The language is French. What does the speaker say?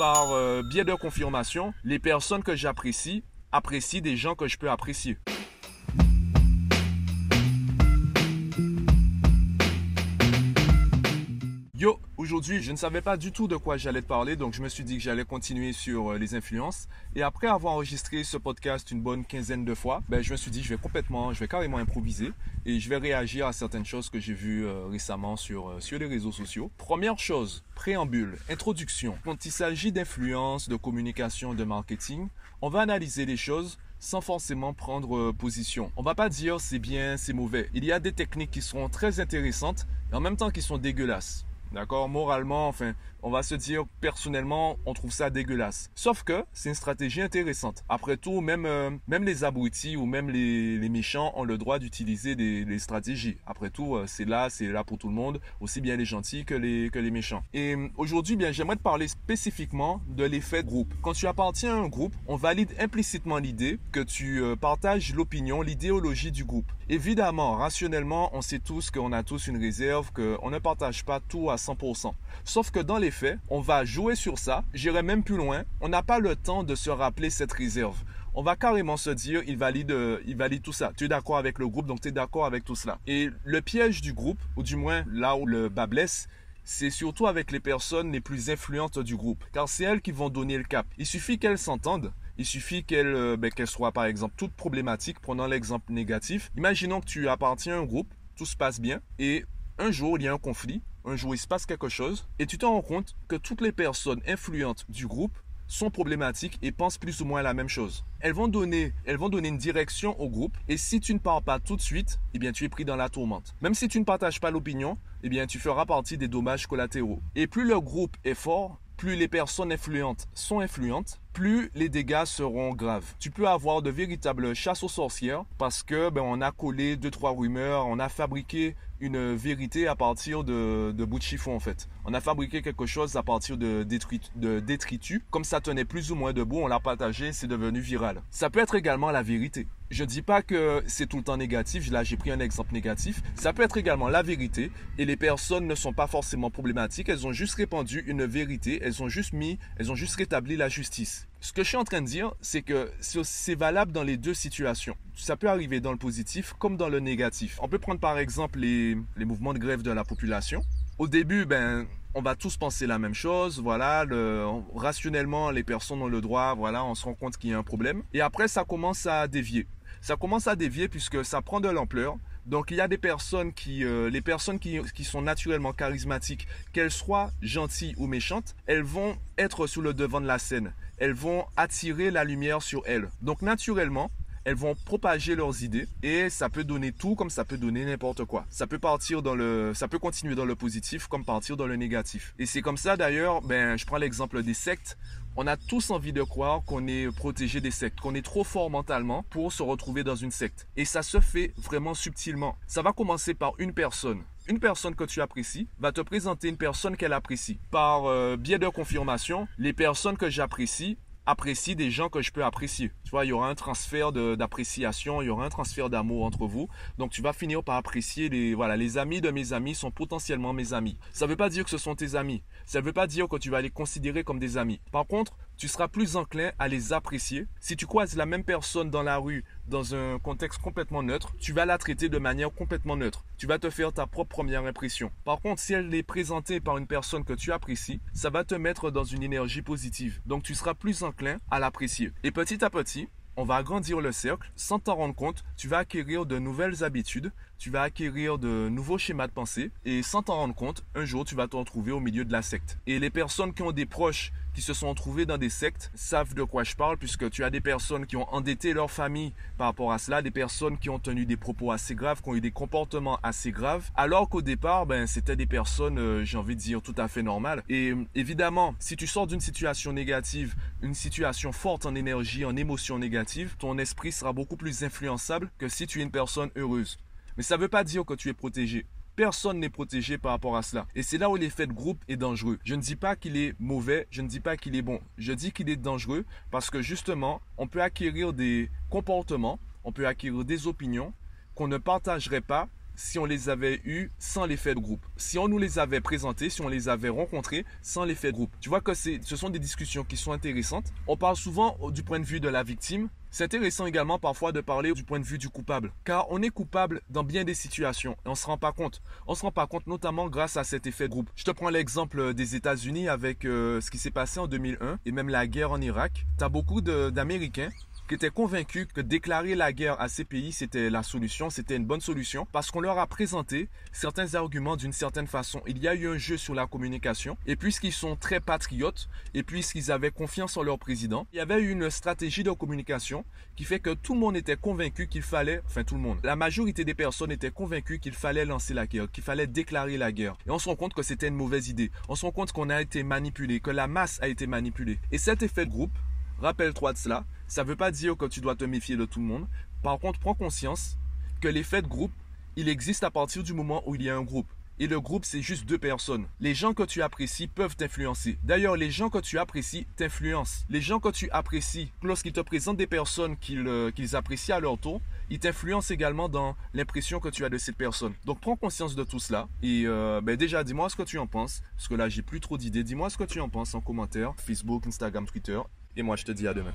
Par euh, biais de confirmation, les personnes que j'apprécie apprécient des gens que je peux apprécier. Aujourd'hui, je ne savais pas du tout de quoi j'allais te parler, donc je me suis dit que j'allais continuer sur euh, les influences. Et après avoir enregistré ce podcast une bonne quinzaine de fois, ben, je me suis dit, je vais complètement, je vais carrément improviser et je vais réagir à certaines choses que j'ai vues euh, récemment sur, euh, sur les réseaux sociaux. Première chose, préambule, introduction. Quand il s'agit d'influence, de communication, de marketing, on va analyser les choses sans forcément prendre position. On va pas dire c'est bien, c'est mauvais. Il y a des techniques qui seront très intéressantes et en même temps qui sont dégueulasses. D'accord? Moralement, enfin, on va se dire personnellement, on trouve ça dégueulasse. Sauf que c'est une stratégie intéressante. Après tout, même, euh, même les abrutis ou même les, les méchants ont le droit d'utiliser des, des, stratégies. Après tout, euh, c'est là, c'est là pour tout le monde, aussi bien les gentils que les, que les méchants. Et euh, aujourd'hui, bien, j'aimerais te parler spécifiquement de l'effet groupe. Quand tu appartiens à un groupe, on valide implicitement l'idée que tu partages l'opinion, l'idéologie du groupe. Évidemment, rationnellement, on sait tous qu'on a tous une réserve, qu'on ne partage pas tout à 100%. Sauf que dans les faits, on va jouer sur ça. J'irai même plus loin. On n'a pas le temps de se rappeler cette réserve. On va carrément se dire, il valide, il valide tout ça. Tu es d'accord avec le groupe, donc tu es d'accord avec tout cela. Et le piège du groupe, ou du moins là où le bas blesse, c'est surtout avec les personnes les plus influentes du groupe, car c'est elles qui vont donner le cap. Il suffit qu'elles s'entendent, il suffit qu'elles ben, qu'elles soient par exemple toutes problématiques. Prenons l'exemple négatif. Imaginons que tu appartiens à un groupe, tout se passe bien, et un jour il y a un conflit, un jour il se passe quelque chose, et tu te rends compte que toutes les personnes influentes du groupe sont problématiques et pensent plus ou moins la même chose. Elles vont donner, une direction au groupe et si tu ne pars pas tout de suite, eh tu es pris dans la tourmente. Même si tu ne partages pas l'opinion, eh tu feras partie des dommages collatéraux. Et plus le groupe est fort, plus les personnes influentes sont influentes, plus les dégâts seront graves. Tu peux avoir de véritables chasses aux sorcières parce que ben, on a collé deux trois rumeurs, on a fabriqué une vérité à partir de, de bout de chiffon en fait. On a fabriqué quelque chose à partir de, détritus. De détritus. Comme ça tenait plus ou moins debout, on l'a partagé, c'est devenu viral. Ça peut être également la vérité. Je ne dis pas que c'est tout le temps négatif, là j'ai pris un exemple négatif. Ça peut être également la vérité et les personnes ne sont pas forcément problématiques, elles ont juste répandu une vérité, elles ont juste mis, elles ont juste rétabli la justice. Ce que je suis en train de dire, c'est que c'est valable dans les deux situations. Ça peut arriver dans le positif comme dans le négatif. On peut prendre par exemple les, les mouvements de grève de la population. Au début, ben, on va tous penser la même chose, voilà, le, rationnellement, les personnes ont le droit, voilà, on se rend compte qu'il y a un problème. Et après, ça commence à dévier. Ça commence à dévier puisque ça prend de l'ampleur. Donc il y a des personnes qui, euh, les personnes qui, qui, sont naturellement charismatiques, qu'elles soient gentilles ou méchantes, elles vont être sur le devant de la scène. Elles vont attirer la lumière sur elles. Donc naturellement, elles vont propager leurs idées et ça peut donner tout comme ça peut donner n'importe quoi. Ça peut partir dans le, ça peut continuer dans le positif comme partir dans le négatif. Et c'est comme ça d'ailleurs, ben, je prends l'exemple des sectes. On a tous envie de croire qu'on est protégé des sectes, qu'on est trop fort mentalement pour se retrouver dans une secte. Et ça se fait vraiment subtilement. Ça va commencer par une personne une personne que tu apprécies va te présenter une personne qu'elle apprécie. Par euh, biais de confirmation, les personnes que j'apprécie apprécie des gens que je peux apprécier. Tu vois, il y aura un transfert d'appréciation, il y aura un transfert d'amour entre vous. Donc tu vas finir par apprécier les voilà, les amis de mes amis sont potentiellement mes amis. Ça ne veut pas dire que ce sont tes amis. Ça ne veut pas dire que tu vas les considérer comme des amis. Par contre, tu seras plus enclin à les apprécier. Si tu croises la même personne dans la rue dans un contexte complètement neutre, tu vas la traiter de manière complètement neutre. Tu vas te faire ta propre première impression. Par contre, si elle est présentée par une personne que tu apprécies, ça va te mettre dans une énergie positive. Donc tu seras plus enclin à l'apprécier. Et petit à petit, on va agrandir le cercle. Sans t'en rendre compte, tu vas acquérir de nouvelles habitudes, tu vas acquérir de nouveaux schémas de pensée et sans t'en rendre compte, un jour tu vas te retrouver au milieu de la secte. Et les personnes qui ont des proches qui se sont trouvés dans des sectes savent de quoi je parle puisque tu as des personnes qui ont endetté leur famille par rapport à cela, des personnes qui ont tenu des propos assez graves, qui ont eu des comportements assez graves, alors qu'au départ, ben, c'était des personnes, euh, j'ai envie de dire, tout à fait normales. Et évidemment, si tu sors d'une situation négative, une situation forte en énergie, en émotion négative, ton esprit sera beaucoup plus influençable que si tu es une personne heureuse. Mais ça ne veut pas dire que tu es protégé. Personne n'est protégé par rapport à cela. Et c'est là où l'effet de groupe est dangereux. Je ne dis pas qu'il est mauvais, je ne dis pas qu'il est bon. Je dis qu'il est dangereux parce que justement, on peut acquérir des comportements, on peut acquérir des opinions qu'on ne partagerait pas si on les avait eus sans l'effet de groupe. Si on nous les avait présentés, si on les avait rencontrés sans l'effet de groupe. Tu vois que ce sont des discussions qui sont intéressantes. On parle souvent du point de vue de la victime, c'est intéressant également parfois de parler du point de vue du coupable, car on est coupable dans bien des situations et on se rend pas compte. On se rend pas compte notamment grâce à cet effet de groupe. Je te prends l'exemple des États-Unis avec euh, ce qui s'est passé en 2001 et même la guerre en Irak. Tu as beaucoup d'Américains qui étaient convaincus que déclarer la guerre à ces pays, c'était la solution, c'était une bonne solution, parce qu'on leur a présenté certains arguments d'une certaine façon. Il y a eu un jeu sur la communication, et puisqu'ils sont très patriotes, et puisqu'ils avaient confiance en leur président, il y avait eu une stratégie de communication qui fait que tout le monde était convaincu qu'il fallait, enfin tout le monde, la majorité des personnes étaient convaincues qu'il fallait lancer la guerre, qu'il fallait déclarer la guerre. Et on se rend compte que c'était une mauvaise idée. On se rend compte qu'on a été manipulé, que la masse a été manipulée. Et cet effet de groupe, rappelle-toi de cela, ça ne veut pas dire que tu dois te méfier de tout le monde. Par contre, prends conscience que l'effet de groupe, il existe à partir du moment où il y a un groupe. Et le groupe, c'est juste deux personnes. Les gens que tu apprécies peuvent t'influencer. D'ailleurs, les gens que tu apprécies t'influencent. Les gens que tu apprécies, lorsqu'ils te présentent des personnes qu'ils euh, apprécient à leur tour, ils t'influencent également dans l'impression que tu as de cette personne. Donc prends conscience de tout cela. Et euh, ben déjà, dis-moi ce que tu en penses. Parce que là, j'ai plus trop d'idées. Dis-moi ce que tu en penses en commentaire. Facebook, Instagram, Twitter. Et moi, je te dis à demain.